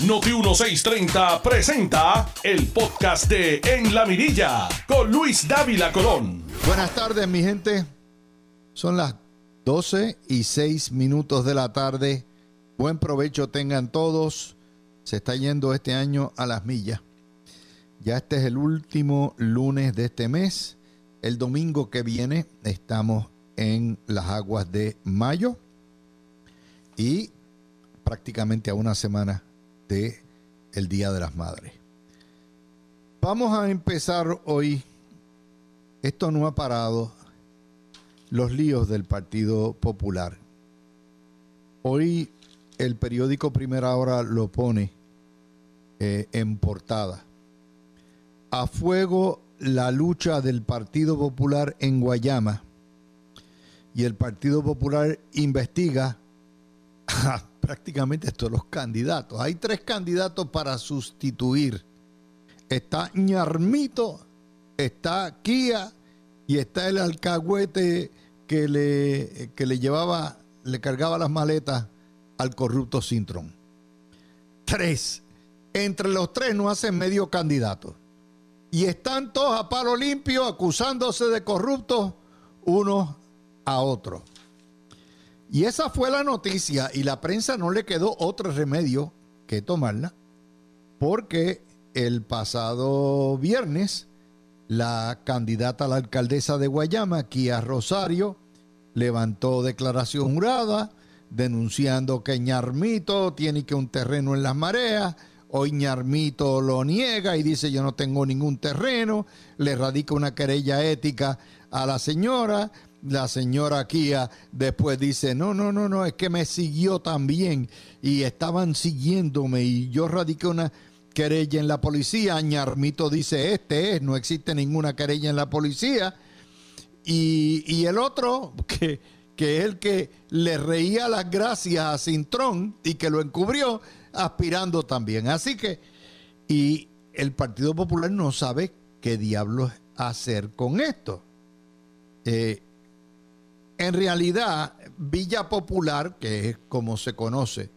Noti 1630 presenta el podcast de En la Mirilla con Luis Dávila Colón. Buenas tardes, mi gente. Son las 12 y 6 minutos de la tarde. Buen provecho tengan todos. Se está yendo este año a las millas. Ya este es el último lunes de este mes. El domingo que viene estamos en las aguas de mayo y prácticamente a una semana el Día de las Madres. Vamos a empezar hoy. Esto no ha parado. Los líos del Partido Popular. Hoy el periódico Primera Hora lo pone eh, en portada. A fuego la lucha del Partido Popular en Guayama. Y el Partido Popular investiga prácticamente todos los candidatos. Hay tres candidatos para sustituir. Está Ñarmito, está Kia y está el alcahuete que le, que le llevaba, le cargaba las maletas al corrupto Sintrón. Tres. Entre los tres no hacen medio candidato. Y están todos a palo limpio acusándose de corruptos unos a otros. Y esa fue la noticia y la prensa no le quedó otro remedio que tomarla porque el pasado viernes la candidata a la alcaldesa de Guayama, Kia Rosario, levantó declaración jurada denunciando que Ñarmito tiene que un terreno en las mareas. Hoy Ñarmito lo niega y dice yo no tengo ningún terreno, le radica una querella ética a la señora la señora Kia después dice, no, no, no, no, es que me siguió también y estaban siguiéndome y yo radiqué una querella en la policía. Ñarmito dice, este es, no existe ninguna querella en la policía. Y, el otro, que, que es el que le reía las gracias a Cintrón y que lo encubrió, aspirando también. Así que, y el Partido Popular no sabe qué diablos hacer con esto. Eh, en realidad, Villa Popular, que es como se conoce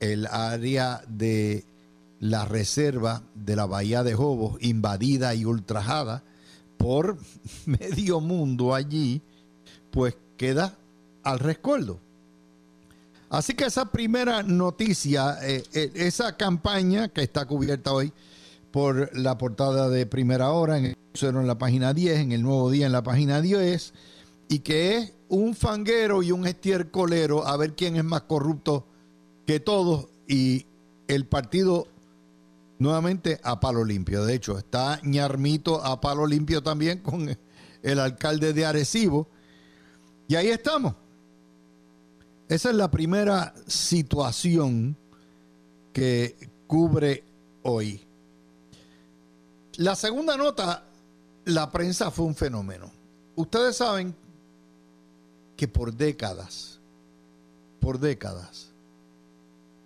el área de la reserva de la Bahía de Jobos, invadida y ultrajada por medio mundo allí, pues queda al rescoldo. Así que esa primera noticia, eh, eh, esa campaña que está cubierta hoy por la portada de primera hora, en, el, en la página 10, en el nuevo día en la página 10, y que es un fanguero y un estiercolero a ver quién es más corrupto que todos y el partido nuevamente a palo limpio. De hecho, está ñarmito a palo limpio también con el alcalde de Arecibo. Y ahí estamos. Esa es la primera situación que cubre hoy. La segunda nota, la prensa fue un fenómeno. Ustedes saben que por décadas, por décadas,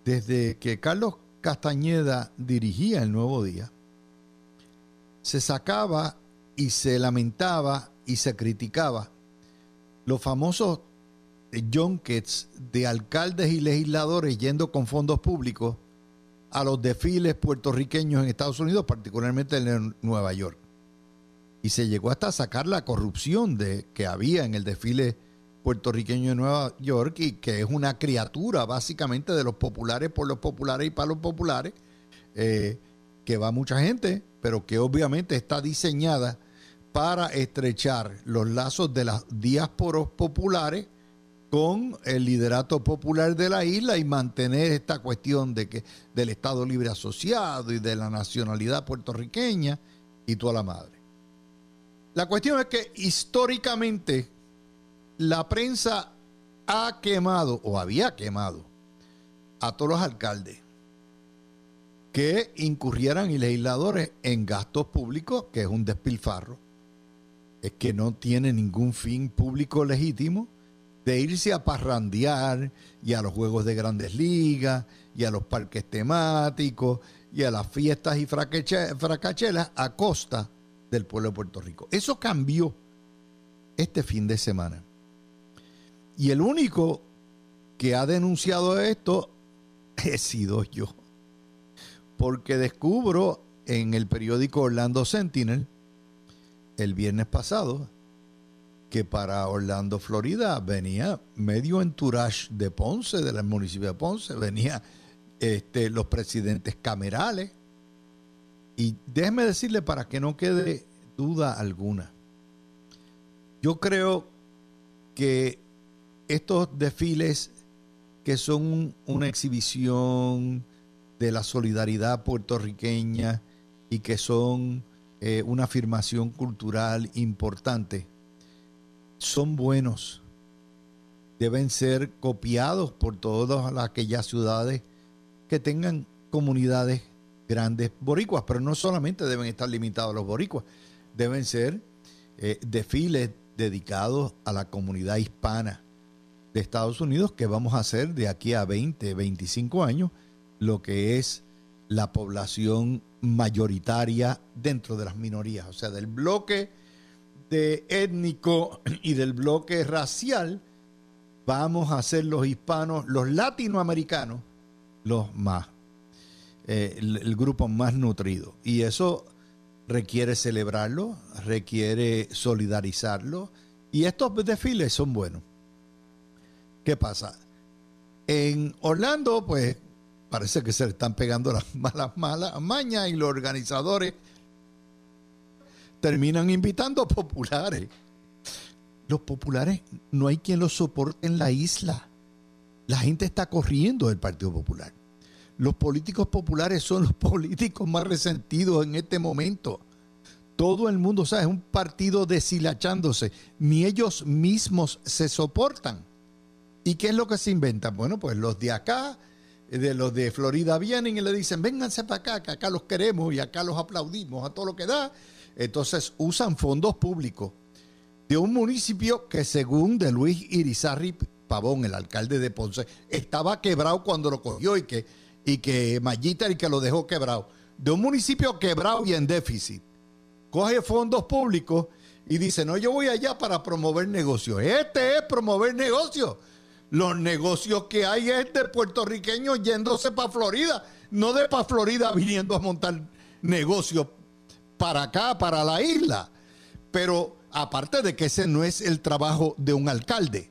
desde que Carlos Castañeda dirigía el Nuevo Día, se sacaba y se lamentaba y se criticaba los famosos junkets de alcaldes y legisladores yendo con fondos públicos a los desfiles puertorriqueños en Estados Unidos, particularmente en Nueva York. Y se llegó hasta sacar la corrupción de, que había en el desfile puertorriqueño de Nueva York y que es una criatura básicamente de los populares por los populares y para los populares, eh, que va mucha gente, pero que obviamente está diseñada para estrechar los lazos de las diásporos populares con el liderato popular de la isla y mantener esta cuestión de que del Estado Libre Asociado y de la nacionalidad puertorriqueña y toda la madre. La cuestión es que históricamente la prensa ha quemado o había quemado a todos los alcaldes que incurrieran y legisladores en gastos públicos, que es un despilfarro, es que no tiene ningún fin público legítimo, de irse a parrandear y a los juegos de grandes ligas y a los parques temáticos y a las fiestas y fracachelas a costa del pueblo de Puerto Rico. Eso cambió este fin de semana. Y el único que ha denunciado esto he sido yo. porque descubro en el periódico Orlando Sentinel el viernes pasado que para Orlando, Florida, venía medio entourage de Ponce, del municipio de Ponce, venía este, los presidentes camerales. Y déjeme decirle para que no quede duda alguna. Yo creo que estos desfiles que son una exhibición de la solidaridad puertorriqueña y que son eh, una afirmación cultural importante, son buenos. Deben ser copiados por todas aquellas ciudades que tengan comunidades grandes boricuas, pero no solamente deben estar limitados a los boricuas, deben ser eh, desfiles dedicados a la comunidad hispana Estados Unidos que vamos a hacer de aquí a 20, 25 años, lo que es la población mayoritaria dentro de las minorías, o sea, del bloque étnico y del bloque racial, vamos a ser los hispanos, los latinoamericanos, los más, eh, el, grupo más nutrido. Y eso requiere celebrarlo, requiere solidarizarlo. Y estos desfiles son buenos. ¿Qué pasa? En Orlando, pues parece que se le están pegando las malas, malas mañas y los organizadores terminan invitando populares. Los populares no hay quien los soporte en la isla. La gente está corriendo del Partido Popular. Los políticos populares son los políticos más resentidos en este momento. Todo el mundo sabe, es un partido deshilachándose. Ni ellos mismos se soportan. ¿Y qué es lo que se inventan? Bueno, pues los de acá, de los de Florida vienen y le dicen, vénganse para acá, que acá los queremos y acá los aplaudimos a todo lo que da entonces usan fondos públicos de un municipio que según de Luis Irizarri Pavón, el alcalde de Ponce, estaba quebrado cuando lo cogió y que, y que Mayita y que lo dejó quebrado. De un municipio quebrado y en déficit. Coge fondos públicos y dice, no, yo voy allá para promover negocios. Este es promover negocios. Los negocios que hay es de puertorriqueños yéndose para Florida, no de para Florida viniendo a montar negocios para acá, para la isla. Pero aparte de que ese no es el trabajo de un alcalde.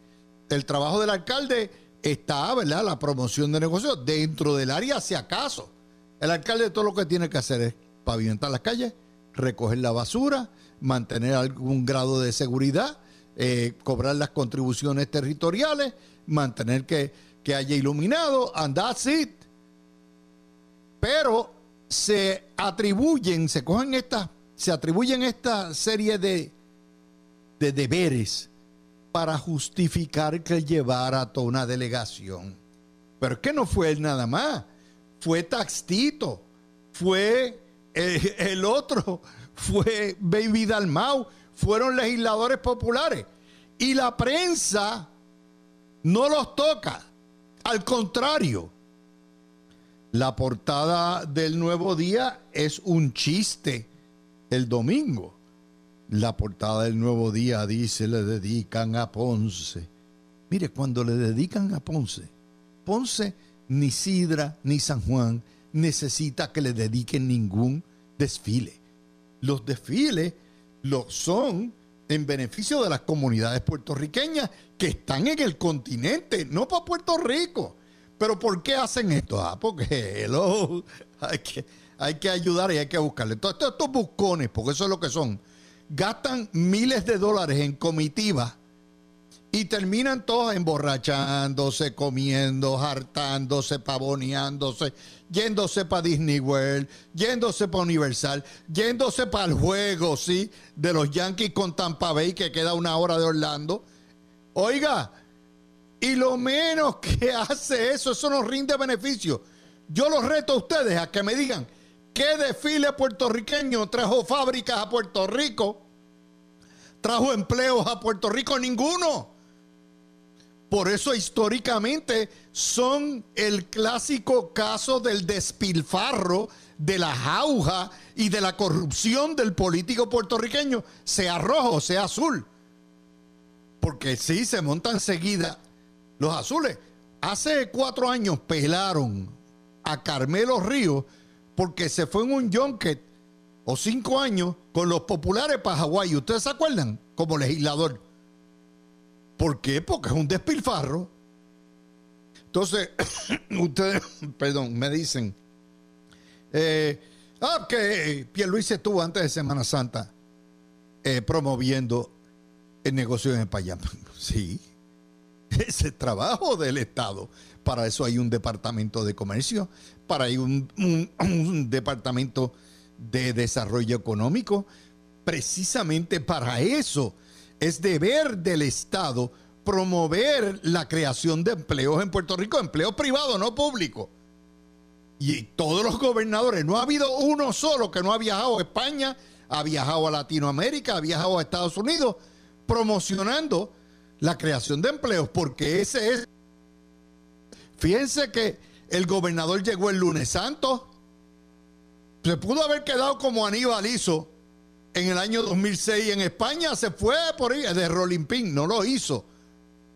El trabajo del alcalde está, ¿verdad? La promoción de negocios dentro del área, si acaso. El alcalde todo lo que tiene que hacer es pavimentar las calles, recoger la basura, mantener algún grado de seguridad, eh, cobrar las contribuciones territoriales, mantener que, que haya iluminado, and that's it. Pero se atribuyen, se cogen esta, se atribuyen esta serie de, de deberes para justificar que llevara toda una delegación. Pero es que no fue él nada más, fue Taxtito, fue el, el otro, fue Baby Dalmau, fueron legisladores populares. Y la prensa no los toca, al contrario la portada del nuevo día es un chiste el domingo. La portada del nuevo día dice, le dedican a Ponce. Mire, cuando le dedican a Ponce, Ponce ni Sidra ni San Juan necesita que le dediquen ningún desfile. Los desfiles lo son en beneficio de las comunidades puertorriqueñas que están en el continente, no para Puerto Rico. Pero ¿por qué hacen esto? Ah, porque hay, que, hay que ayudar y hay que buscarle. Entonces, estos buscones, porque eso es lo que son, gastan miles de dólares en comitivas y terminan todos emborrachándose, comiendo, hartándose, pavoneándose, yéndose para Disney World, yéndose para Universal, yéndose para el juego, ¿sí? De los Yankees con Tampa Bay, que queda una hora de Orlando. Oiga, y lo menos que hace eso, eso nos rinde beneficio. Yo los reto a ustedes a que me digan qué desfile puertorriqueño trajo fábricas a Puerto Rico, trajo empleos a Puerto Rico, ninguno. Por eso históricamente son el clásico caso del despilfarro, de la jauja y de la corrupción del político puertorriqueño, sea rojo, sea azul. Porque sí, se montan enseguida los azules. Hace cuatro años pelaron a Carmelo Ríos porque se fue en un junket o cinco años con los populares para Hawái. ¿Ustedes se acuerdan? Como legislador. ¿Por qué? Porque es un despilfarro. Entonces, ustedes, perdón, me dicen, eh, ah, que Pierluisi estuvo antes de Semana Santa eh, promoviendo el negocio en España. Sí, ese trabajo del Estado. Para eso hay un departamento de comercio, para hay un departamento de desarrollo económico. Precisamente para eso es deber del Estado promover la creación de empleos en Puerto Rico, empleos privados, no públicos. Y todos los gobernadores, no ha habido uno solo que no ha viajado a España, ha viajado a Latinoamérica, ha viajado a Estados Unidos, promocionando la creación de empleos, porque ese es... Fíjense que el gobernador llegó el lunes santo, se pudo haber quedado como Aníbal hizo en el año 2006 en España, se fue por ahí de Rolling no lo hizo.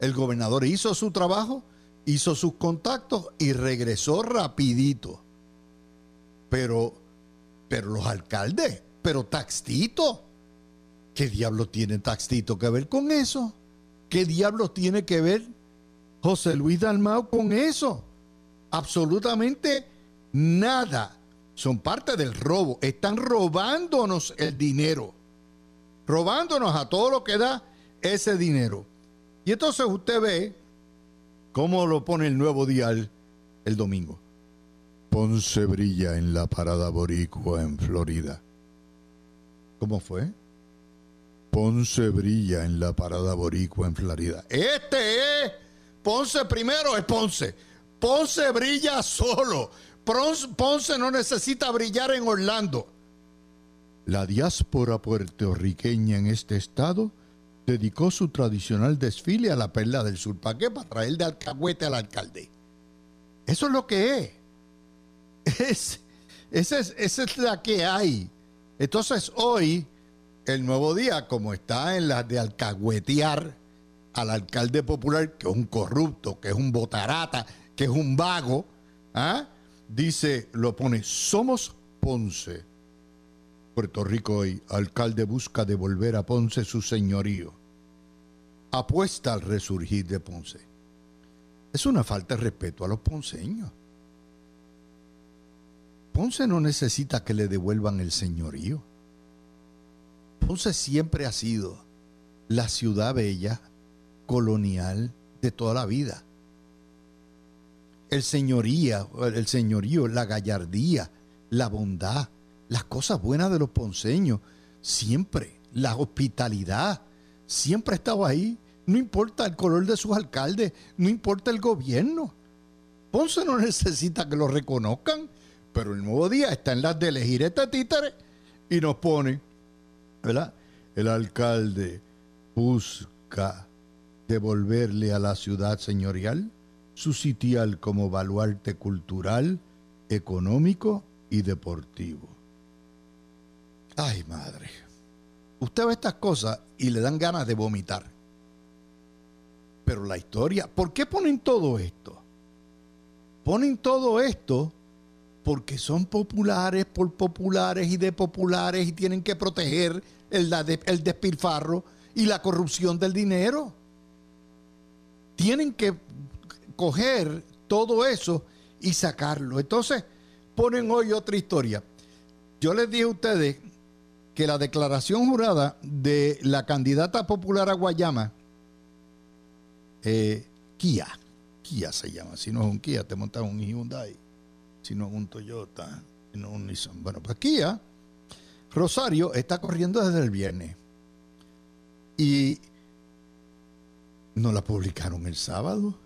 El gobernador hizo su trabajo, hizo sus contactos y regresó rapidito. Pero, pero los alcaldes, pero Taxito, ¿qué diablo tiene Taxito que ver con eso? ¿Qué diablo tiene que ver José Luis Dalmao con eso? Absolutamente nada son parte del robo. Están robándonos el dinero. Robándonos a todo lo que da ese dinero. Y entonces usted ve cómo lo pone el nuevo dial el domingo. Ponce brilla en la parada boricua en Florida. ¿Cómo fue? Ponce brilla en la parada boricua en Florida. Este es Ponce primero es Ponce. Ponce brilla solo. Ponce no necesita brillar en Orlando. La diáspora puertorriqueña en este estado dedicó su tradicional desfile a la Perla del Sur. ¿Para qué? Para traer de alcahuete al alcalde. Eso es lo que es. es esa, es es la que hay. Entonces hoy, el nuevo día, como está en la de alcahuetear al alcalde popular, que es un corrupto, que es un botarata, que es un vago, ¿ah? Dice, lo pone, somos Ponce. Puerto Rico hoy, alcalde busca devolver a Ponce su señorío. Apuesta al resurgir de Ponce. Es una falta de respeto a los ponceños. Ponce no necesita que le devuelvan el señorío. Ponce siempre ha sido la ciudad bella, colonial de toda la vida el señoría, el señorío, la gallardía, la bondad, las cosas buenas de los ponceños, siempre, la hospitalidad, siempre ha estado ahí. No importa el color de sus alcaldes, no importa el gobierno. Ponce no necesita que lo reconozcan, pero el nuevo día está en las de elegir este títere y nos pone, ¿verdad? El alcalde busca devolverle a la ciudad señorial su sitial como baluarte cultural, económico y deportivo. Ay, madre. Usted ve estas cosas y le dan ganas de vomitar. Pero la historia, ¿por qué ponen todo esto? Ponen todo esto porque son populares por populares y de populares y tienen que proteger el, el despilfarro y la corrupción del dinero. Tienen que coger todo eso y sacarlo. Entonces, ponen hoy otra historia. Yo les dije a ustedes que la declaración jurada de la candidata popular a Guayama, eh, Kia, Kia se llama, si no es un Kia, te montas un Hyundai, si no es un Toyota, si no es un Nissan. Bueno, pues Kia, Rosario está corriendo desde el viernes. Y no la publicaron el sábado.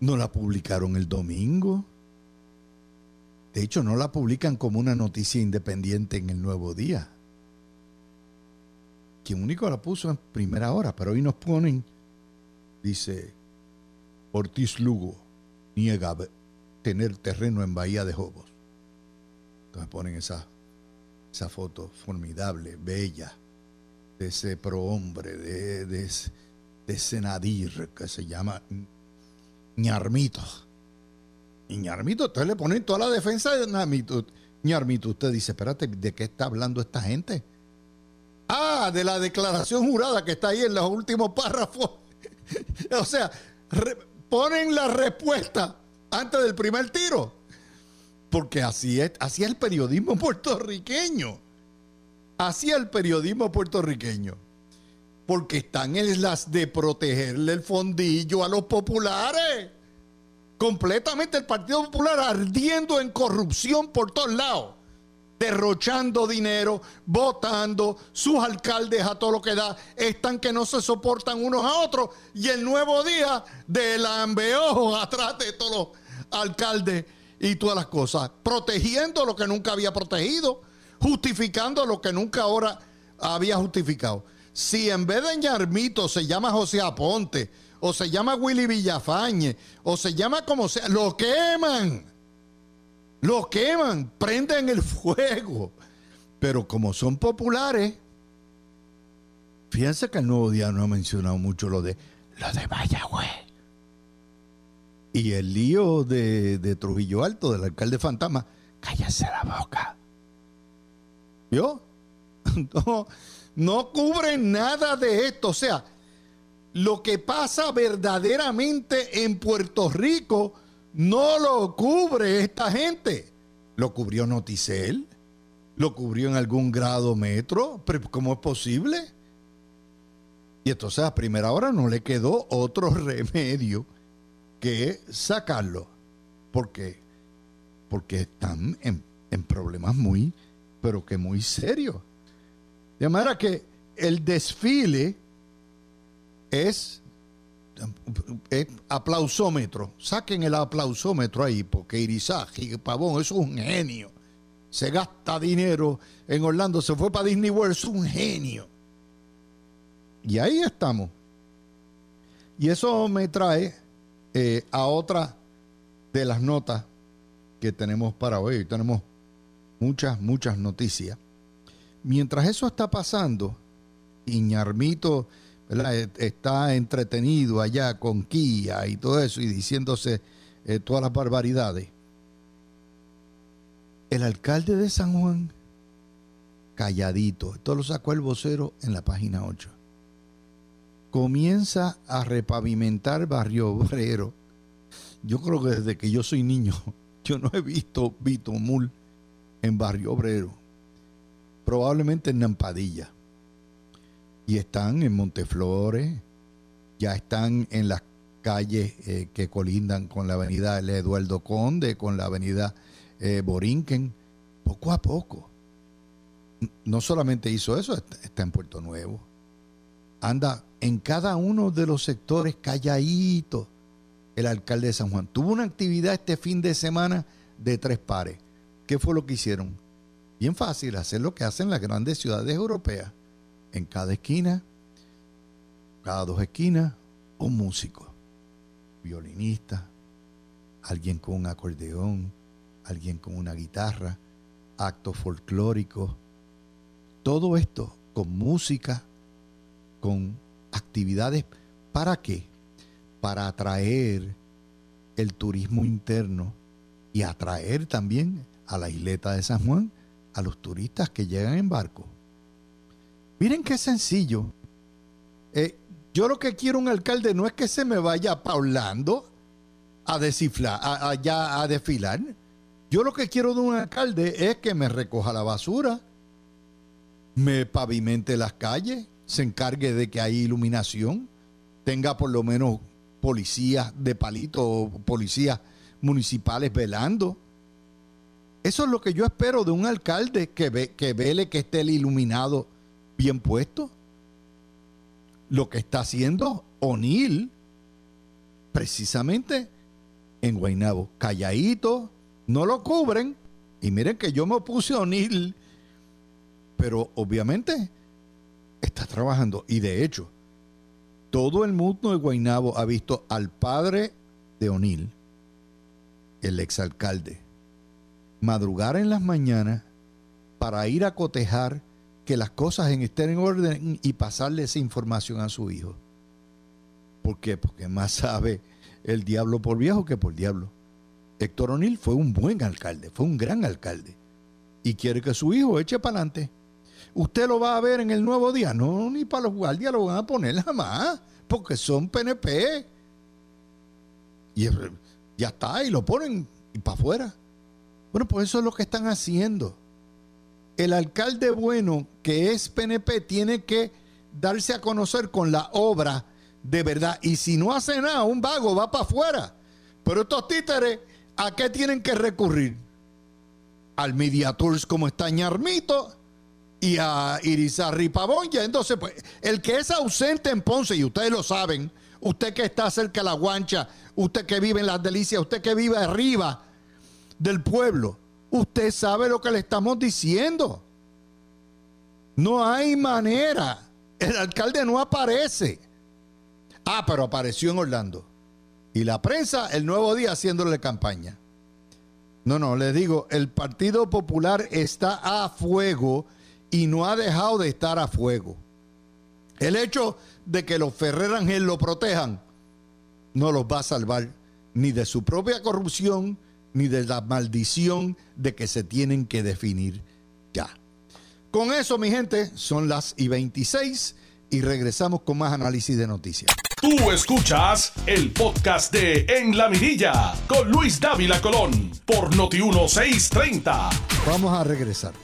No la publicaron el domingo. De hecho, no la publican como una noticia independiente en el nuevo día. Quien único la puso en primera hora, pero hoy nos ponen, dice, Ortiz Lugo niega tener terreno en Bahía de Jobos. Entonces ponen esa, esa foto formidable, bella, de ese prohombre, de, de, de ese nadir que se llama ñarmito. Ñarmito, entonces le ponen toda la defensa de Ñarmito. Ñarmito, usted dice, espérate, ¿de qué está hablando esta gente? Ah, de la declaración jurada que está ahí en los últimos párrafos. o sea, ponen la respuesta antes del primer tiro. Porque así es, así es el periodismo puertorriqueño. Así es el periodismo puertorriqueño. Porque están en las de protegerle el fondillo a los populares. Completamente el Partido Popular ardiendo en corrupción por todos lados derrochando dinero, votando, sus alcaldes a todo lo que da, están que no se soportan unos a otros y el nuevo día del ambeojo atrás de todos los alcaldes y todas las cosas, protegiendo lo que nunca había protegido, justificando lo que nunca ahora había justificado. Si en vez de Ñarmito se llama José Aponte, o se llama Willy Villafañe, o se llama como sea, lo queman lo queman, prenden el fuego. Pero como son populares, fíjense que el nuevo día no ha mencionado mucho lo de lo de Mayagüez. Y el lío de, Trujillo Alto, del alcalde fantasma, cállese la boca. ¿Yo? No, no cubren nada de esto. O sea, lo que pasa verdaderamente en Puerto Rico no lo cubre esta gente. Lo cubrió Noticel, lo cubrió en algún grado metro, pero ¿cómo es posible? Y entonces a primera hora no le quedó otro remedio que sacarlo. ¿Por qué? Porque están en, en problemas muy, pero que muy serios. De manera que el desfile es aplausómetro. Saquen el aplausómetro ahí, porque Irizaje, Pavón, es un genio. Se gasta dinero en Orlando, se fue para Disney World, es un genio. Y ahí estamos. Y eso me trae eh, a otra de las notas que tenemos para hoy. Tenemos muchas, muchas noticias. Mientras eso está pasando, Iñarmito e, está entretenido allá con Kia y todo eso y diciéndose eh, todas las barbaridades. El alcalde de San Juan, calladito, esto lo sacó el vocero en la página 8, comienza a repavimentar Barrio Obrero. Yo creo que desde que yo soy niño, yo no he visto Bitomul en Barrio Obrero. Probablemente en Nampadilla y están en Monteflores, ya están en las calles eh, que colindan con la avenida Eduardo Conde, con la avenida eh, Borinquen, poco a poco. No solamente hizo eso, está en Puerto Nuevo. Anda en cada uno de los sectores calladito el alcalde de San Juan. Tuvo una actividad este fin de semana de tres pares. ¿Qué fue lo que hicieron? Bien fácil, hacer lo que hacen las grandes ciudades europeas. En cada esquina, cada dos esquinas, un músico, violinista, alguien con un acordeón, alguien con una guitarra, actos folclóricos, todo esto con música, con actividades, ¿para qué? Para atraer el turismo interno y atraer también a la isleta de San Juan a los turistas que llegan en barco. Miren qué sencillo. Eh, yo lo que quiero un alcalde no es que se me vaya paulando a descifrar, a, a desfilar. Yo lo que quiero de un alcalde es que me recoja la basura, me pavimente las calles, se encargue de que hay iluminación, tenga por lo menos policías de palito, policías municipales velando. Eso es lo que yo espero de un alcalde que, ve, que vele que esté el iluminado bien puesto. Lo que está haciendo O'Neill, precisamente en Guaynabo, calladito, no lo cubren. Y miren que yo me opuse a O'Neill, pero obviamente está trabajando. Y de hecho, todo el mundo de Guaynabo ha visto al padre de O'Neill, el exalcalde, madrugar en las mañanas para ir a cotejar que las cosas estén en orden y pasarle esa información a su hijo. ¿Por qué? Porque más sabe el diablo por viejo que por diablo. Héctor O'Neill fue un buen alcalde, fue un gran alcalde. Y quiere que su hijo eche para adelante. Usted lo va a ver en el nuevo día. No, ni para los guardias lo van a poner jamás, porque son PNP. Y ya está, y lo ponen para afuera. Bueno, pues eso es lo que están haciendo. El alcalde bueno que es PNP tiene que darse a conocer con la obra de verdad. Y si no hace nada, un vago va para afuera. Pero estos títeres, ¿a qué tienen que recurrir? Al Media Tours como está Ñarmito y a Irizarri Pavón. Ya entonces, pues, el que es ausente en Ponce, y ustedes lo saben, usted que está cerca de la guancha, usted que vive en las delicias, usted que vive arriba del pueblo, usted sabe lo que le estamos diciendo. No hay manera. El alcalde no aparece. Ah, pero apareció en Orlando. Y la prensa el nuevo día haciéndole campaña. No, no, les digo, el Partido Popular está a fuego y no ha dejado de estar a fuego. El hecho de que los Ferrer Ángel lo protejan no los va a salvar ni de su propia corrupción ni de la maldición de que se tienen que definir ya. Con eso, mi gente, son las y 26 y regresamos con más análisis de noticias. Tú escuchas el podcast de En la Mirilla con Luis Dávila Colón por Noti1630. Vamos a regresar.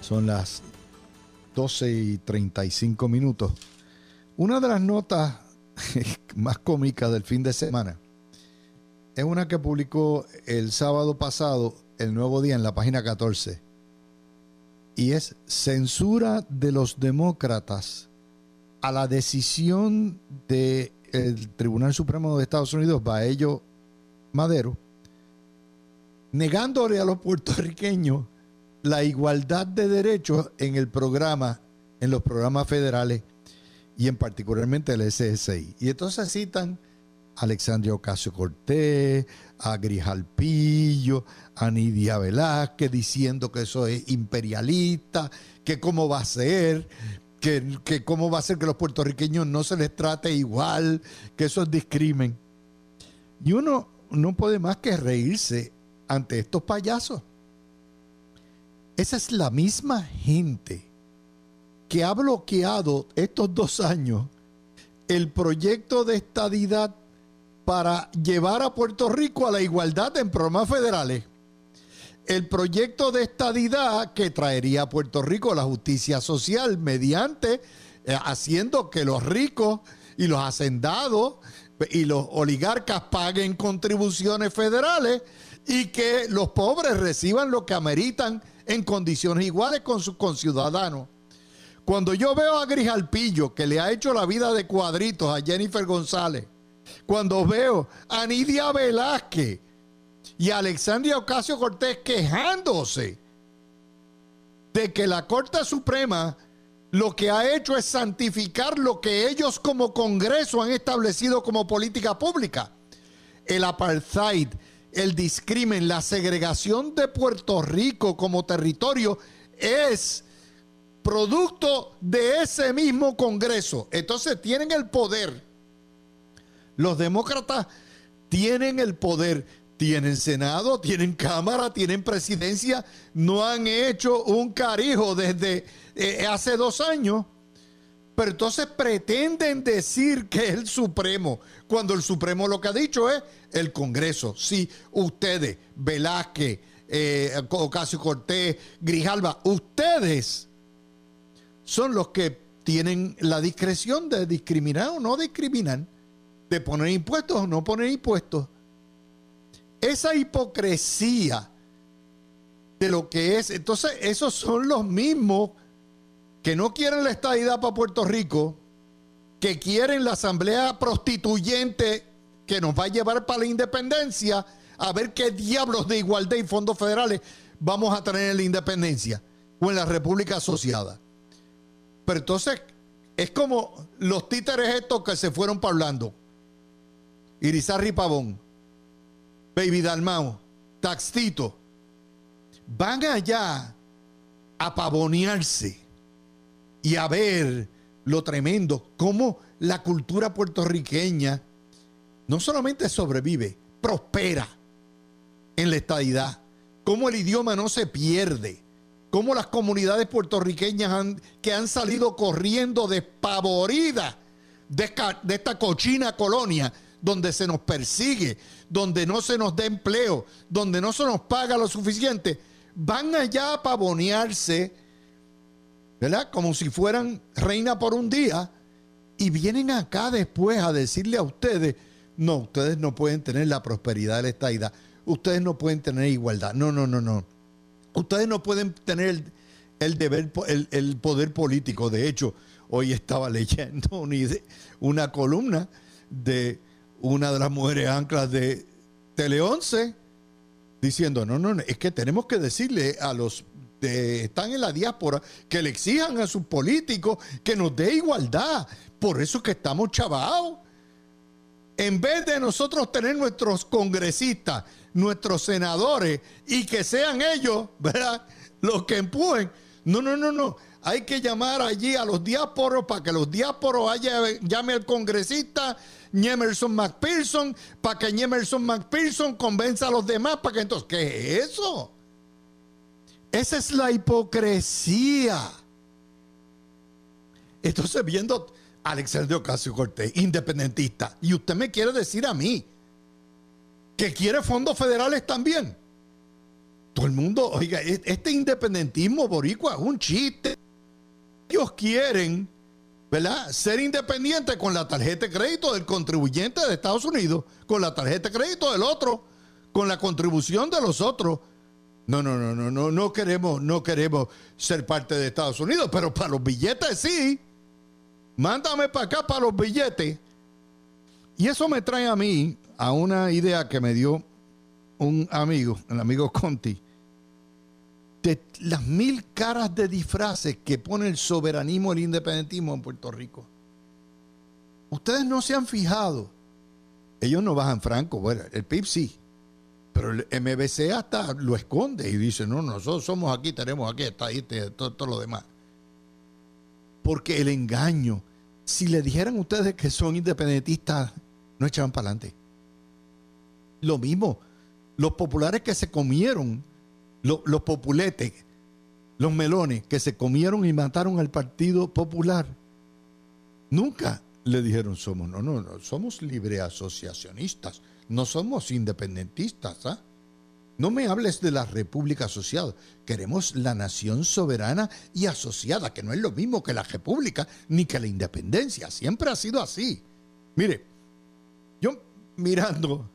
Son las 12 y 35 minutos. Una de las notas más cómicas del fin de semana es una que publicó el sábado pasado, el nuevo día, en la página 14 y es censura de los demócratas a la decisión del Tribunal Supremo de Estados Unidos, Baello Madero, negándole a los puertorriqueños la igualdad de derechos en el programa, en los programas federales y en particularmente el SSI. Y entonces citan Alexandria Ocasio Cortés, a Grijalpillo, a Nidia Velázquez, diciendo que eso es imperialista, que cómo va a ser, que, que, cómo va a ser que los puertorriqueños no se les trate igual, que eso es discrimen. Y uno no puede más que reírse ante estos payasos. Esa es la misma gente que ha bloqueado estos dos años el proyecto de estadidad para llevar a Puerto Rico a la igualdad en programas federales. El proyecto de estadidad que traería a Puerto Rico la justicia social mediante eh, haciendo que los ricos y los hacendados y los oligarcas paguen contribuciones federales y que los pobres reciban lo que ameritan en condiciones iguales con sus conciudadanos. Cuando yo veo a Grijalpillo que le ha hecho la vida de cuadritos a Jennifer González, cuando veo a Nidia Velázquez y a Alexandria Ocasio Cortés quejándose de que la Corte Suprema lo que ha hecho es santificar lo que ellos como Congreso han establecido como política pública. El apartheid, el discrimen, la segregación de Puerto Rico como territorio es producto de ese mismo Congreso. Entonces tienen el poder los demócratas tienen el poder, tienen Senado, tienen Cámara, tienen presidencia, no han hecho un carijo desde eh, hace dos años. Pero entonces pretenden decir que es el Supremo, cuando el Supremo lo que ha dicho es el Congreso. Sí, ustedes, Velázquez, eh, Ocasio Cortés, Grijalba, ustedes son los que tienen la discreción de discriminar o no discriminar de poner impuestos o no poner impuestos. Esa hipocresía de lo que es, entonces esos son los mismos que no quieren la estadidad para Puerto Rico, que quieren la asamblea prostituyente que nos va a llevar para la independencia, a ver qué diablos de igualdad y fondos federales vamos a tener en la independencia o en la República Asociada. Pero entonces es como los títeres estos que se fueron parlando. Irizarri Pavón, Baby Dalmao, Taxito, van allá a pavonearse y a ver lo tremendo, cómo la cultura puertorriqueña no solamente sobrevive, prospera en la estadidad, cómo el idioma no se pierde, cómo las comunidades puertorriqueñas que han salido corriendo despavoridas de, de esta cochina colonia donde se nos persigue, donde no se nos da empleo, donde no se nos paga lo suficiente, van allá a pavonearse, ¿verdad? Como si fueran reina por un día, y vienen acá después a decirle a ustedes, no, ustedes no pueden tener la prosperidad de la estadidad, ustedes no pueden tener igualdad, no, no, no, no. Ustedes no pueden tener el, deber, el, poder político. De hecho, hoy estaba leyendo una, una columna de una de las mujeres anclas de Tele 11 diciendo, no, no, es que tenemos que decirle a los que están en la diáspora que le exijan a sus políticos que nos dé igualdad. Por eso que estamos chavados. En vez de nosotros tener nuestros congresistas, nuestros senadores y que sean ellos, ¿verdad? Los que empujen. No, no, no, no. Hay que llamar allí a los diásporos para que los diásporos llame llame al congresista Emerson McPherson para que Emerson McPherson convenza a los demás para que entonces, ¿qué es eso? Esa es la hipocresía. Entonces, viendo a Alexander Ocasio Cortés, independentista, y usted me quiere decir a mí que quiere fondos federales también. Todo el mundo, oiga, e-, este independentismo boricua es un chiste. Ellos quieren ¿verdad? Ser independiente con la tarjeta de crédito del contribuyente de Estados Unidos, con la tarjeta de crédito del otro, con la contribución de los otros. No, no, no, no, no, no queremos, no queremos ser parte de Estados Unidos, pero para los billetes sí. Mándame para acá para los billetes. Y eso me trae a mí a una idea que me dio un amigo, el amigo Conti, de las mil caras de disfraces que pone el soberanismo, el independentismo en Puerto Rico. Ustedes no se han fijado. Ellos no bajan franco, bueno, el PIB sí. Pero el MBC hasta lo esconde y dice, no, nosotros somos aquí, tenemos aquí, está ahí, todo, todo lo demás. Porque el engaño, si le dijeran ustedes que son independentistas, no echaban para adelante. Lo mismo, los populares que se comieron los populetes, los melones que se comieron y mataron al Partido Popular, nunca le dijeron somos, no, no, no, somos libre asociacionistas, no somos independentistas. ¿ah? No me hables de la República Asociada, queremos la nación soberana y asociada, que no es lo mismo que la República ni que la independencia, siempre ha sido así. Mire, yo mirando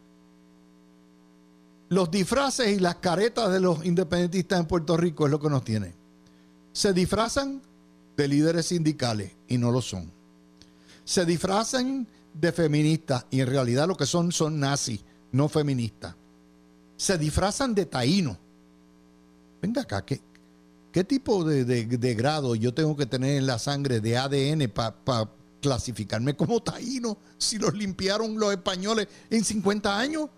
los disfraces y las caretas de los independentistas en Puerto Rico es lo que nos tiene. Se disfrazan de líderes sindicales y no lo son. Se disfrazan de feministas y en realidad lo que son son nazis, no feministas. Se disfrazan de taínos. Venga acá, ¿qué, tipo de, grado yo tengo que tener en la sangre de ADN para clasificarme como taíno si los limpiaron los españoles en 50 años?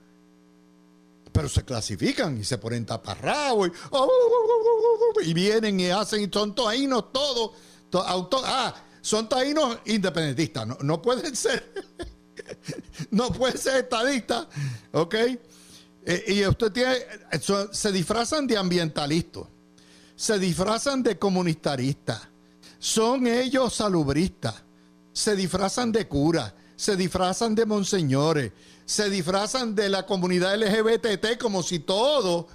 Pero se clasifican y se ponen taparrabos y, oh, oh, oh, vienen y hacen y son taínos todos. ah, son taínos independentistas, no, pueden ser, no pueden ser estadistas, ¿ok? Eh, y usted tiene, se disfrazan de ambientalistas, se disfrazan de comunitaristas, son ellos salubristas, se disfrazan de curas, se disfrazan de monseñores, se disfrazan de la comunidad LGBT como si todos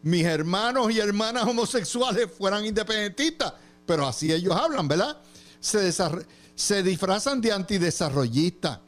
mis hermanos y hermanas homosexuales fueran independentistas. Pero así ellos hablan, ¿verdad? Se, se disfrazan de antidesarrollistas,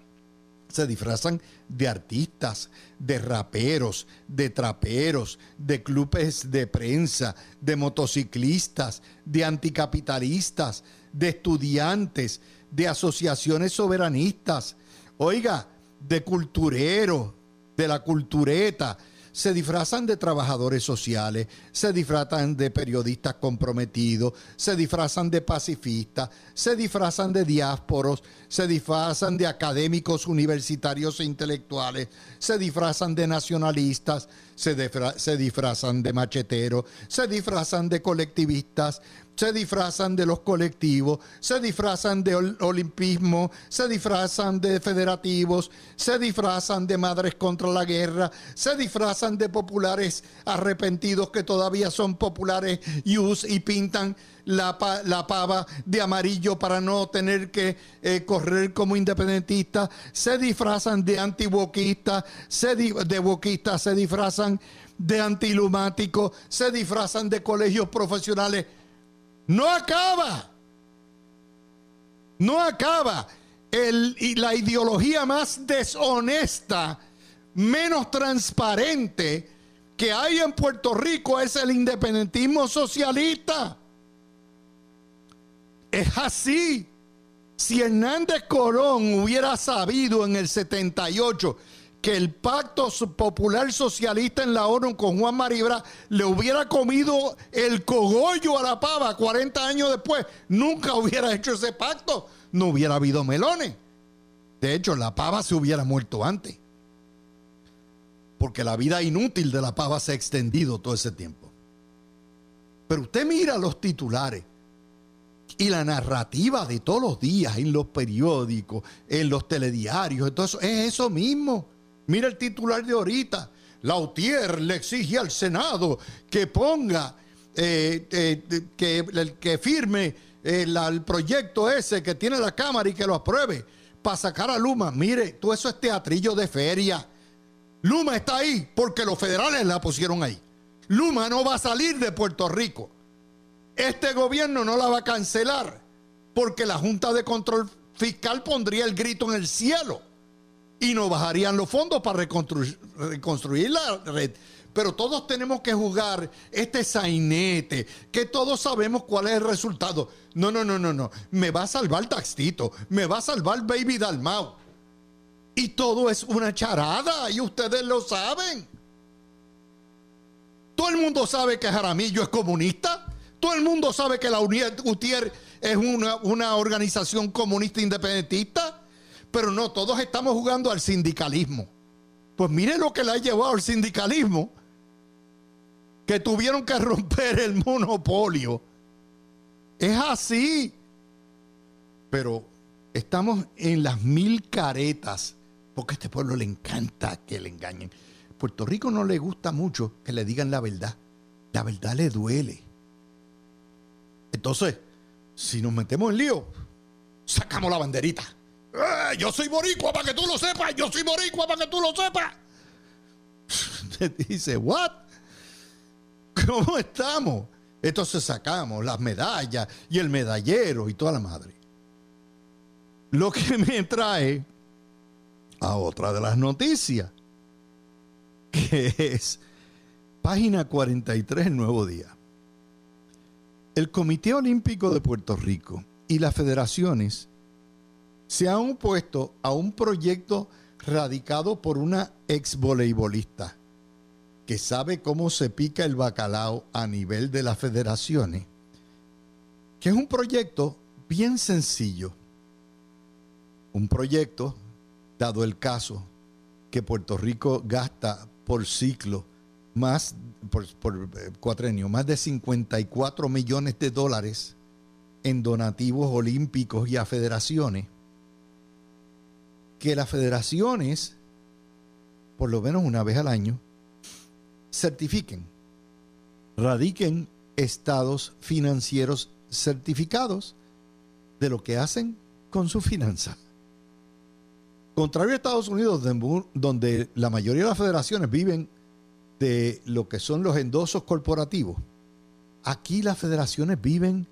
se disfrazan de artistas, de raperos, de traperos, de clubes de prensa, de motociclistas, de anticapitalistas, de estudiantes, de asociaciones soberanistas. Oiga, de cultureros, de la cultureta, se disfrazan de trabajadores sociales, se disfrazan de periodistas comprometidos, se disfrazan de pacifistas, se disfrazan de diásporos, se disfrazan de académicos universitarios e intelectuales, se disfrazan de nacionalistas, se, se disfrazan de macheteros, se disfrazan de colectivistas, se disfrazan de los colectivos, se disfrazan de olimpismo, se disfrazan de federativos, se disfrazan de madres contra la guerra, se disfrazan de populares arrepentidos que todavía son populares y, y pintan la, pava de amarillo para no tener que eh, correr como independentistas, se disfrazan de antiboquistas, se de boquistas, se disfrazan de antilumáticos, se disfrazan de colegios profesionales no acaba. No acaba. El, y la ideología más deshonesta, menos transparente que hay en Puerto Rico es el independentismo socialista. Es así. Si Hernández Colón hubiera sabido en el 78 que el pacto popular socialista en la ONU con Juan Maribra le hubiera comido el cogollo a la pava 40 años después, nunca hubiera hecho ese pacto, no hubiera habido melones. De hecho, la pava se hubiera muerto antes. Porque la vida inútil de la pava se ha extendido todo ese tiempo. Pero usted mira los titulares y la narrativa de todos los días en los periódicos, en los telediarios, entonces es eso mismo. Mira el titular de ahorita. Lautier le exige al Senado que ponga, eh, eh, que, que firme el, proyecto ese que tiene la Cámara y que lo apruebe para sacar a Luma. Mire, todo eso es teatrillo de feria. Luma está ahí porque los federales la pusieron ahí. Luma no va a salir de Puerto Rico. Este gobierno no la va a cancelar porque la Junta de Control Fiscal pondría el grito en el cielo y no bajarían los fondos para reconstruir, la red. Pero todos tenemos que jugar este sainete, que todos sabemos cuál es el resultado. No, no, no, no, no. Me va a salvar Taxito, me va a salvar Baby Dalmau. Y todo es una charada y ustedes lo saben. Todo el mundo sabe que Jaramillo es comunista. Todo el mundo sabe que la UTIER es una, una organización comunista independentista. Pero no, todos estamos jugando al sindicalismo. Pues mire lo que le ha llevado al sindicalismo, que tuvieron que romper el monopolio. Es así. Pero estamos en las mil caretas, porque a este pueblo le encanta que le engañen. Puerto Rico no le gusta mucho que le digan la verdad. La verdad le duele. Entonces, si nos metemos en lío, sacamos la banderita. Eh, yo soy boricua para que tú lo sepas. Yo soy boricua para que tú lo sepas. Dice, ¿what? ¿Cómo estamos? Entonces sacamos las medallas y el medallero y toda la madre. Lo que me trae a otra de las noticias, que es página 43, el nuevo día. El Comité Olímpico de Puerto Rico y las federaciones se han opuesto a un proyecto radicado por una ex voleibolista que sabe cómo se pica el bacalao a nivel de las federaciones, que es un proyecto bien sencillo. Un proyecto, dado el caso, que Puerto Rico gasta por ciclo más, por, por eh, cuatrenio, más de 54 millones de dólares en donativos olímpicos y a federaciones que las federaciones, por lo menos una vez al año, certifiquen, radiquen estados financieros certificados de lo que hacen con su finanza. Contrario a Estados Unidos, donde la mayoría de las federaciones viven de lo que son los endosos corporativos, aquí las federaciones viven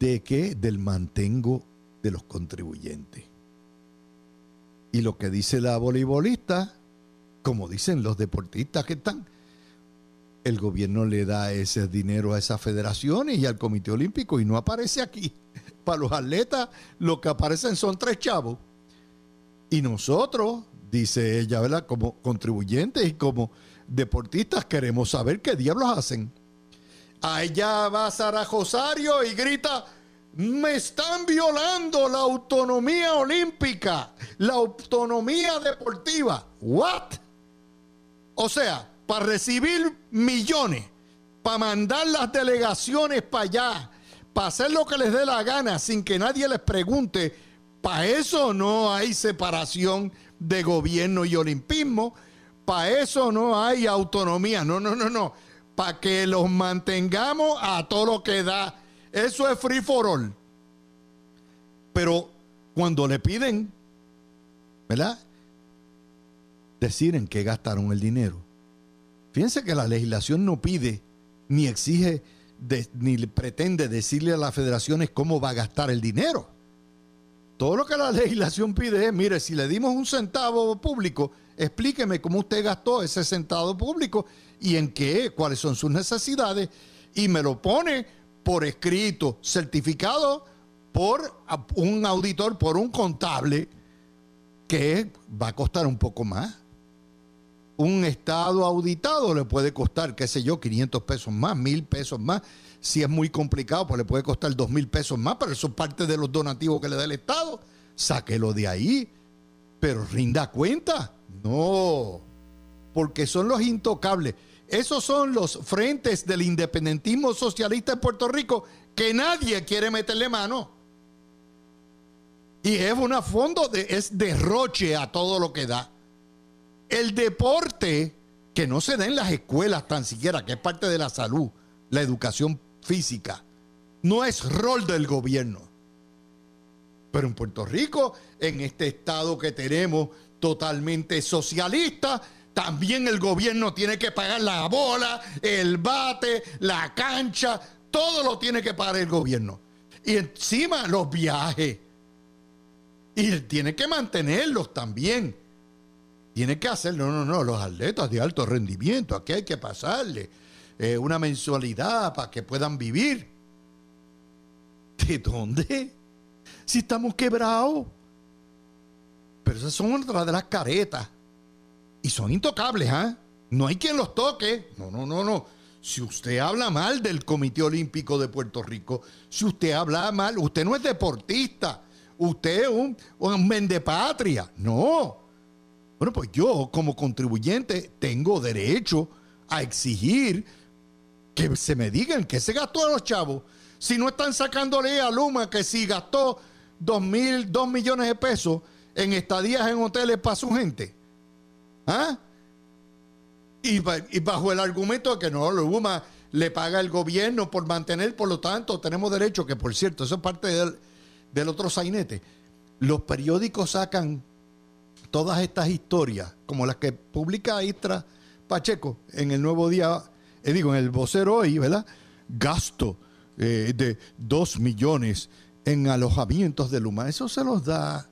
de qué? Del mantengo de los contribuyentes. Y lo que dice la voleibolista, como dicen los deportistas que están, el gobierno le da ese dinero a esas federaciones y al Comité Olímpico y no aparece aquí. Para los atletas lo que aparecen son tres chavos. Y nosotros, dice ella, ¿verdad? Como contribuyentes y como deportistas queremos saber qué diablos hacen. A ella va Sara Rosario y grita, me están violando la autonomía olímpica, la autonomía deportiva. ¿What? O sea, para recibir millones, para mandar las delegaciones para allá, para hacer lo que les dé la gana sin que nadie les pregunte, para eso no hay separación de gobierno y olimpismo, para eso no hay autonomía, no, no, no, no, para que los mantengamos a todo lo que da. Eso es free for all. Pero cuando le piden, ¿verdad? Decir en qué gastaron el dinero. Fíjense que la legislación no pide ni exige ni pretende decirle a las federaciones cómo va a gastar el dinero. Todo lo que la legislación pide es, mire, si le dimos un centavo público, explíqueme cómo usted gastó ese centavo público y en qué, cuáles son sus necesidades, y me lo pone por escrito, certificado por un auditor, por un contable, que va a costar un poco más. Un estado auditado le puede costar, qué sé yo, 500 pesos más, 1000 pesos más. Si es muy complicado, pues le puede costar 2000 pesos más, pero eso es parte de los donativos que le da el Estado. Sáquelo de ahí, pero rinda cuenta. No, porque son los intocables. Esos son los frentes del independentismo socialista en Puerto Rico que nadie quiere meterle mano. Y es un fondo de es derroche a todo lo que da. El deporte que no se da en las escuelas tan siquiera, que es parte de la salud, la educación física, no es rol del gobierno. Pero en Puerto Rico, en este estado que tenemos totalmente socialista, también el gobierno tiene que pagar la bola, el bate, la cancha, todo lo tiene que pagar el gobierno. Y encima los viajes. Y tiene que mantenerlos también. Tiene que hacerlo. No, no, no. Los atletas de alto rendimiento, aquí hay que pasarle eh, una mensualidad para que puedan vivir. ¿De dónde? Si estamos quebrados. Pero esas son otras de las caretas y son intocables, ¿ah? No hay quien los toque. No, no, no, no. Si usted habla mal del Comité Olímpico de Puerto Rico, si usted habla mal, usted no es deportista, usted es un, un mendepatria. No. Bueno, pues yo como contribuyente tengo derecho a exigir que se me digan que se gastó a los chavos. Si no están sacándole a Luma que si gastó dos mil, dos millones de pesos en estadías en hoteles para su gente. ¿Ah? Y, bajo el argumento de que no, lo UMA le paga el gobierno por mantener, por lo tanto, tenemos derecho, que por cierto, eso es parte del, otro sainete. Los periódicos sacan todas estas historias, como las que publica Istra Pacheco en el Nuevo Día, eh, digo, en el vocero hoy, ¿verdad? Gasto eh, de dos millones en alojamientos de Luma. Eso se los da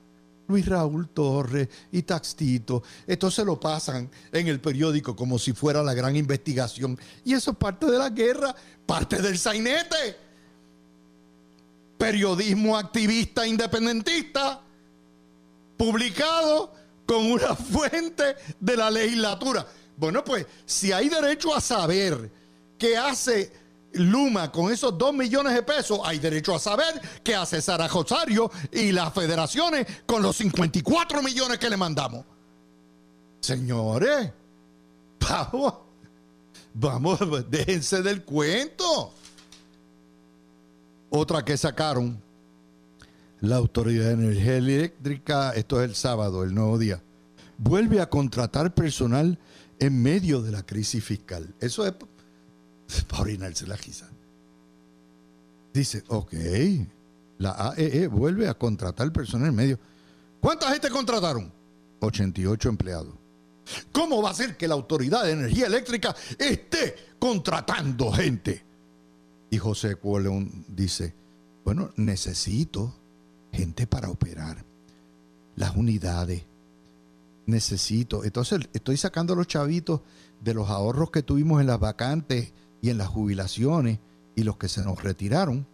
Luis Raúl Torres y Taxtito. Esto se lo pasan en el periódico como si fuera la gran investigación. Y eso es parte de la guerra, parte del sainete. Periodismo activista independentista, publicado con una fuente de la legislatura. Bueno, pues si hay derecho a saber qué hace Luma con esos dos millones de pesos, hay derecho a saber qué hace Sara Rosario y las federaciones con los 54 millones que le mandamos. Señores, vamos, vamos, déjense del cuento. Otra que sacaron, la Autoridad de Energía Eléctrica, esto es el sábado, el nuevo día, vuelve a contratar personal en medio de la crisis fiscal. Eso es para orinarse la giza. Dice, ok, la AEE e vuelve a contratar personal medio. ¿Cuánta gente contrataron? 88 empleados. ¿Cómo va a ser que la Autoridad de Energía Eléctrica esté contratando gente? Y José Cueleón dice, bueno, necesito gente para operar las unidades. Necesito. Entonces estoy sacando los chavitos de los ahorros que tuvimos en las vacantes y en las jubilaciones y los que se nos retiraron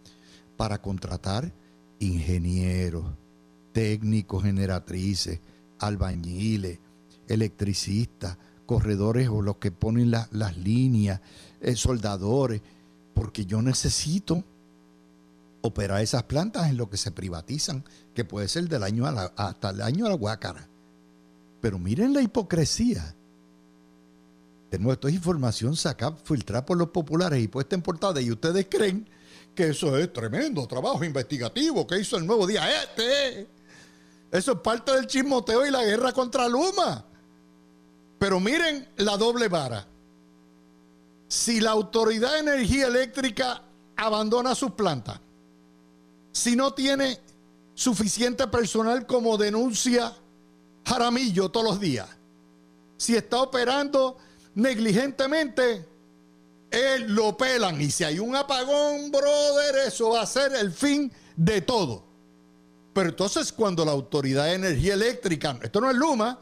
para contratar ingenieros, técnicos generatrices, albañiles, electricistas, corredores o los que ponen las líneas, eh, soldadores, porque yo necesito operar esas plantas en lo que se privatizan, que puede ser del año hasta el año a la guácara. Pero miren la hipocresía No, esto es información sacada, filtrada por los populares y puesta en portada. Y ustedes creen que eso es tremendo trabajo investigativo que hizo el nuevo día este. Eso es parte del chismoteo y la guerra contra Luma. Pero miren la doble vara. Si la Autoridad de Energía Eléctrica abandona sus plantas, si no tiene suficiente personal como denuncia Jaramillo todos los días, si está operando negligentemente, él lo pelan. Y si hay un apagón, brother, eso va a ser el fin de todo. Pero entonces cuando la Autoridad de Energía Eléctrica, esto no es Luma,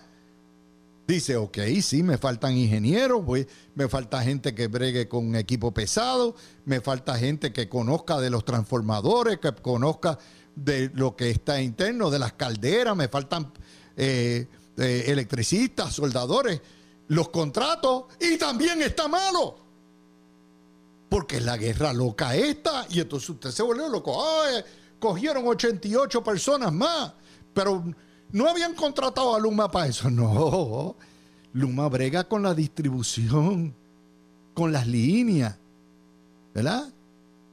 dice, ok, sí, me faltan ingenieros, me falta gente que bregue con equipo pesado, me falta gente que conozca de los transformadores, que conozca de lo que está interno, de las calderas, me faltan eh, eh, electricistas, soldadores, los contratos, y también está malo. Porque es la guerra loca esta, y entonces usted se vuelve loco. cogieron 88 personas más, pero no habían contratado a Luma para eso. No, Luma brega con la distribución, con las líneas, ¿verdad?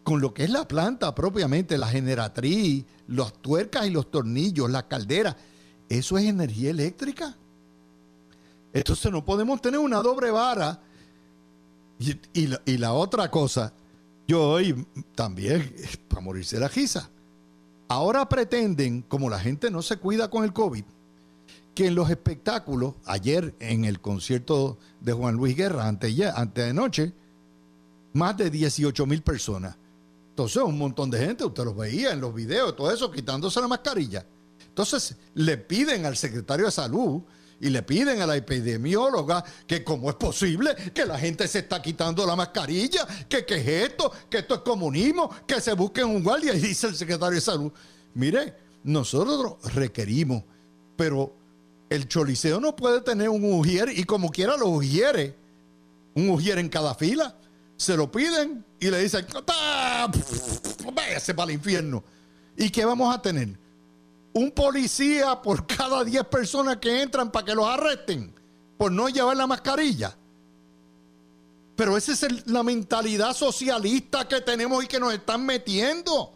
Con lo que es la planta propiamente, la generatriz, las tuercas y los tornillos, la caldera. Eso es energía eléctrica. Entonces no podemos tener una doble vara. Y, la, otra cosa, yo hoy también, para morirse la giza. Ahora pretenden, como la gente no se cuida con el COVID, que en los espectáculos, ayer en el concierto de Juan Luis Guerra, antes, ya, antes de noche, más de 18 mil personas. Entonces, un montón de gente, usted los veía en los videos, todo eso, quitándose la mascarilla. Entonces, le piden al secretario de salud y le piden a la epidemióloga que cómo es posible que la gente se está quitando la mascarilla, que qué es esto, que esto es comunismo, que se busquen un guardia. Y dice el secretario de salud, mire, nosotros requerimos, pero el choliseo no puede tener un ujier y como quiera lo ujiere, un ujier en cada fila. Se lo piden y le dicen, váyase para el infierno. ¿Y qué vamos a tener? Un policía por cada 10 personas que entran para que los arresten por no llevar la mascarilla. Pero esa es la mentalidad socialista que tenemos y que nos están metiendo.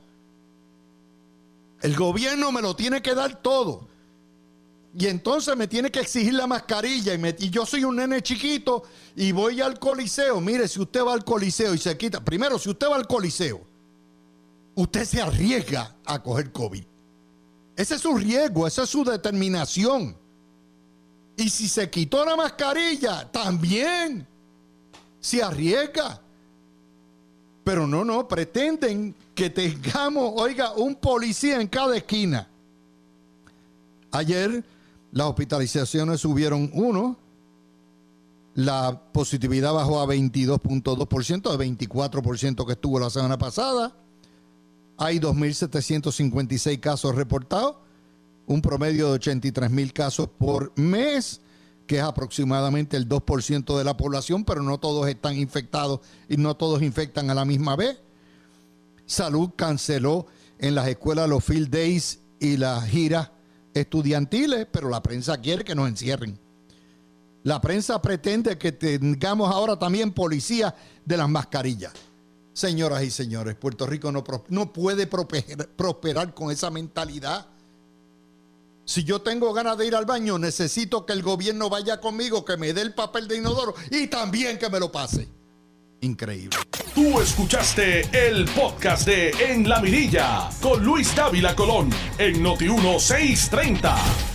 El gobierno me lo tiene que dar todo. Y entonces me tiene que exigir la mascarilla. Y, y, yo soy un nene chiquito y voy al coliseo. Mire, si usted va al coliseo y se quita. Primero, si usted va al coliseo, usted se arriesga a coger COVID. Ese es su riesgo, esa es su determinación. Y si se quitó la mascarilla, también se arriesga. Pero no, no, pretenden que tengamos, oiga, un policía en cada esquina. Ayer las hospitalizaciones subieron uno, la positividad bajó a 22.2%, de 24% que estuvo la semana pasada. Hay 2.756 casos reportados, un promedio de 83 mil casos por mes, que es aproximadamente el 2% de la población, pero no todos están infectados y no todos infectan a la misma vez. Salud canceló en las escuelas los field days y las giras estudiantiles, pero la prensa quiere que nos encierren. La prensa pretende que tengamos ahora también policía de las mascarillas. Señoras y señores, Puerto Rico no, puede prosperar con esa mentalidad. Si yo tengo ganas de ir al baño, necesito que el gobierno vaya conmigo, que me dé el papel de inodoro y también que me lo pase. Increíble. Tú escuchaste el podcast de En la Mirilla con Luis Dávila Colón en Noti 1630.